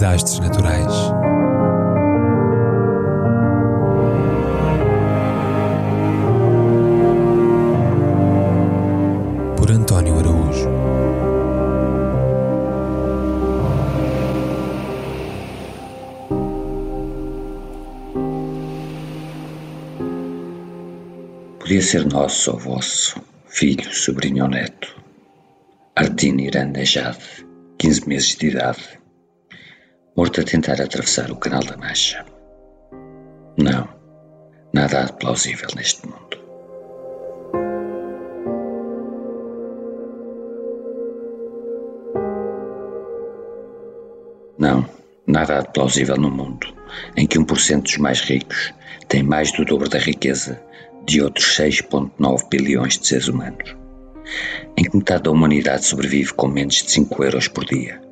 Desastres naturais. Por António Araújo. Podia ser nosso ou vosso, filho, sobrinho ou neto. Artine Irandejade, 15 meses de idade, morto a tentar atravessar o Canal da Mancha. Não, nada há plausível neste mundo. Não, nada há de plausível no mundo em que 1% dos mais ricos tem mais do dobro da riqueza de outros 6,9 bilhões de seres humanos, em que metade da humanidade sobrevive com menos de 5 euros por dia,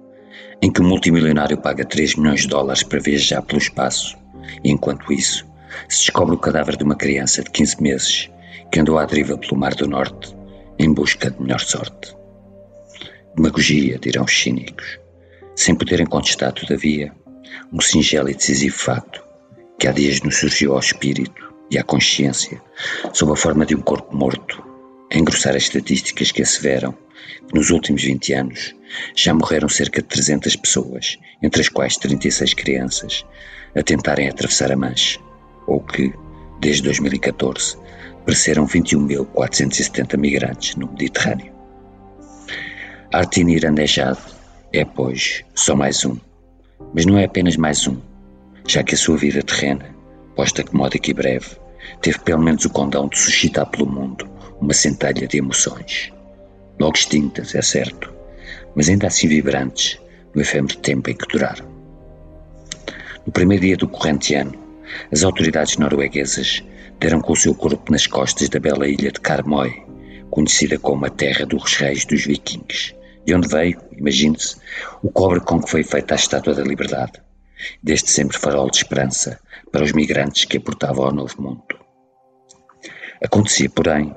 em que o multimilionário paga 3 milhões de dólares para viajar pelo espaço, e enquanto isso, se descobre o cadáver de uma criança de 15 meses que andou à deriva pelo Mar do Norte em busca de melhor sorte. Demagogia, dirão os cínicos, sem poderem contestar, todavia, um singelo e decisivo facto que há dias nos surgiu ao espírito e à consciência, sob a forma de um corpo morto, a engrossar as estatísticas que asseveram que nos últimos 20 anos já morreram cerca de 300 pessoas, entre as quais 36 crianças, a tentarem atravessar a Mancha, ou que, desde 2014, pereceram 21.470 migrantes no Mediterrâneo. Artin Irandejad é, pois, só mais um, mas não é apenas mais um, já que a sua vida terrena, posta que módica e breve, teve pelo menos o condão de suscitar pelo mundo uma centelha de emoções. Logo extintas, é certo, mas ainda assim vibrantes no efêmero tempo em que duraram. No primeiro dia do corrente ano, as autoridades norueguesas deram com o seu corpo nas costas da bela ilha de Karmøy, conhecida como a terra dos reis dos vikings, de onde veio, imagine-se, o cobre com que foi feita a Estátua da Liberdade, desde sempre farol de esperança para os migrantes que aportavam ao Novo Mundo. Acontecia, porém,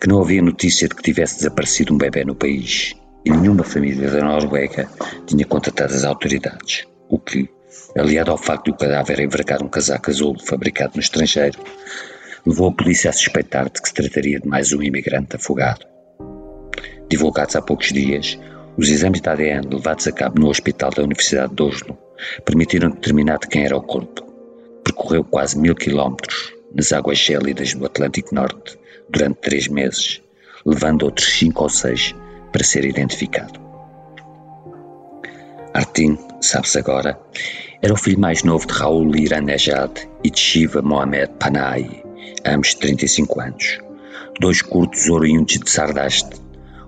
que não havia notícia de que tivesse desaparecido um bebê no país e nenhuma família da Noruega tinha contatado as autoridades, o que, aliado ao facto de o cadáver envergar um casaco azul fabricado no estrangeiro, levou a polícia a suspeitar de que se trataria de mais um imigrante afogado. Divulgados há poucos dias, os exames de ADN levados a cabo no Hospital da Universidade de Oslo permitiram determinar de quem era o corpo. Percorreu quase mil quilómetros nas águas gélidas do Atlântico Norte durante três meses, levando outros cinco ou seis para ser identificado. Artin, sabe-se agora, era o filho mais novo de Raul Iranejad e de Shiva Mohamed Panahi, ambos de 35 anos, dois curtos oriundos de Sardasht,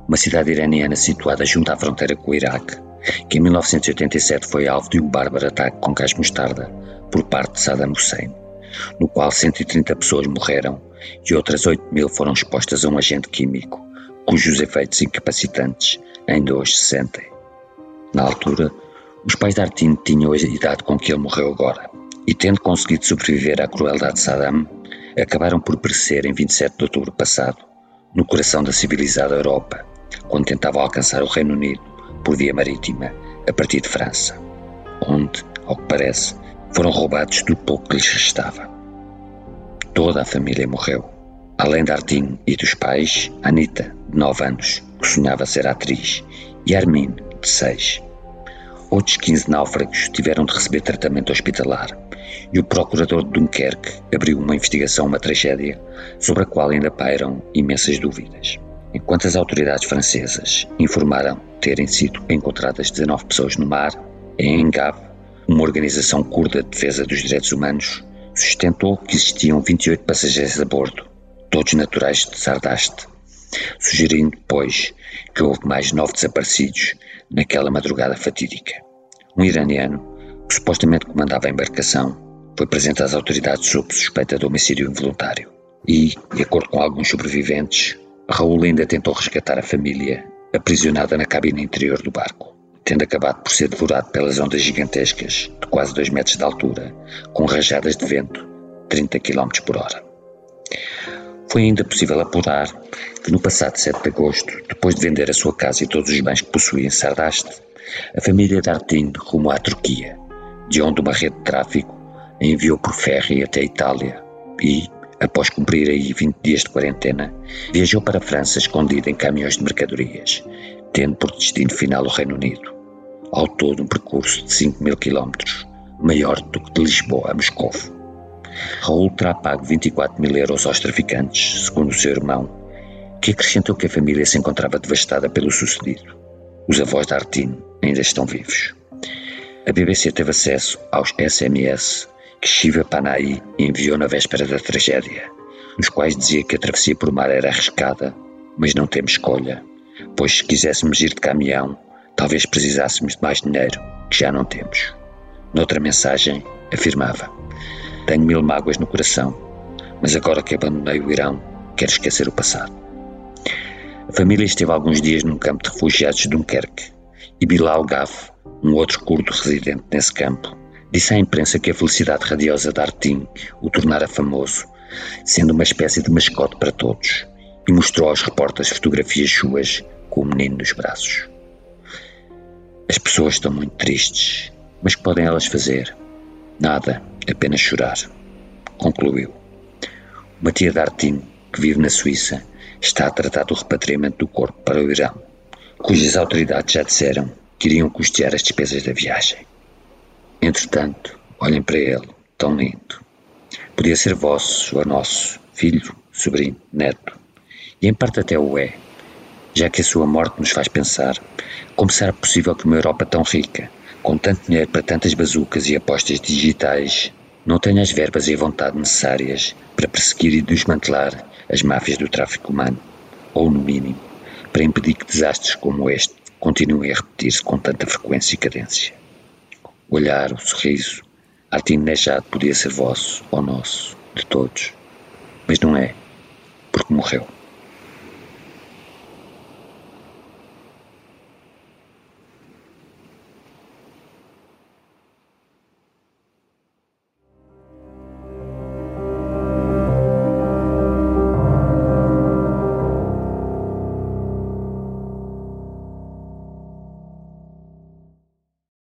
uma cidade iraniana situada junto à fronteira com o Iraque, que em 1987 foi alvo de um bárbaro ataque com gás mostarda por parte de Saddam Hussein, no qual 130 pessoas morreram e outras 8 mil foram expostas a um agente químico, cujos efeitos incapacitantes ainda hoje se sentem. Na altura, os pais de Artin tinham a idade com que ele morreu agora, e tendo conseguido sobreviver à crueldade de Saddam, acabaram por perecer em 27 de outubro passado, no coração da civilizada Europa, quando tentavam alcançar o Reino Unido por via marítima, a partir de França, onde, ao que parece, foram roubados do pouco que lhes restava. Toda a família morreu. Além de Artin e dos pais, Anita, de 9 anos, que sonhava ser atriz, e Armin, de 6. Outros 15 náufragos tiveram de receber tratamento hospitalar, e o procurador de Dunkerque abriu uma investigação, uma tragédia, sobre a qual ainda pairam imensas dúvidas. Enquanto as autoridades francesas informaram terem sido encontradas 19 pessoas no mar, em Engav, uma organização curda de defesa dos direitos humanos, sustentou que existiam 28 passageiros a bordo, todos naturais de Sardaste, sugerindo, pois, que houve mais nove desaparecidos naquela madrugada fatídica. Um iraniano, que supostamente comandava a embarcação, foi apresentado às autoridades sob suspeita de homicídio involuntário. E, de acordo com alguns sobreviventes, Raul ainda tentou resgatar a família, aprisionada na cabine interior do barco, tendo acabado por ser devorado pelas ondas gigantescas, de quase 2 metros de altura, com rajadas de vento 30 km por hora. Foi ainda possível apurar que no passado 7 de agosto, depois de vender a sua casa e todos os bens que possuía em Sardaste, A família Dartin rumou à Turquia, de onde uma rede de tráfico a enviou por ferry até a Itália e, após cumprir aí 20 dias de quarentena, viajou para a França escondida em caminhões de mercadorias, tendo por destino final o Reino Unido. Ao todo um percurso de 5 mil quilómetros, maior do que de Lisboa a Moscou. Raul terá pago 24 mil euros aos traficantes, segundo o seu irmão, que acrescentou que a família se encontrava devastada pelo sucedido. Os avós da Artine ainda estão vivos. A BBC teve acesso aos SMS que Shiva Panahi enviou na véspera da tragédia, nos quais dizia que a travessia por mar era arriscada, mas não temos escolha, pois se quiséssemos ir de caminhão, talvez precisássemos de mais dinheiro, que já não temos. Noutra mensagem, afirmava: Tenho mil mágoas no coração, mas agora que abandonei o Irão, quero esquecer o passado. A família esteve alguns dias num campo de refugiados de Dunkerque e Bilal Gaf, um outro curdo residente nesse campo, disse à imprensa que a felicidade radiosa de Artin o tornara famoso, sendo uma espécie de mascote para todos, e mostrou aos repórteres fotografias suas com o menino nos braços. As pessoas estão muito tristes, mas que podem elas fazer? Nada, apenas chorar. Concluiu. Uma tia de que vive na Suíça, está a tratar do repatriamento do corpo para o Irão, cujas autoridades já disseram que iriam custear as despesas da viagem. Entretanto, olhem para ele, tão lindo. Podia ser vosso ou nosso, filho, sobrinho, neto. E em parte até o é, já que a sua morte nos faz pensar como será possível que uma Europa tão rica, com tanto dinheiro para tantas bazucas e apostas digitais, não tenha as verbas e a vontade necessárias para perseguir e desmantelar as máfias do tráfico humano, ou, no mínimo, para impedir que desastres como este continuem a repetir-se com tanta frequência e cadência o olhar, o sorriso. Artin Nejad podia ser vosso ou nosso, de todos. Mas não é, porque morreu.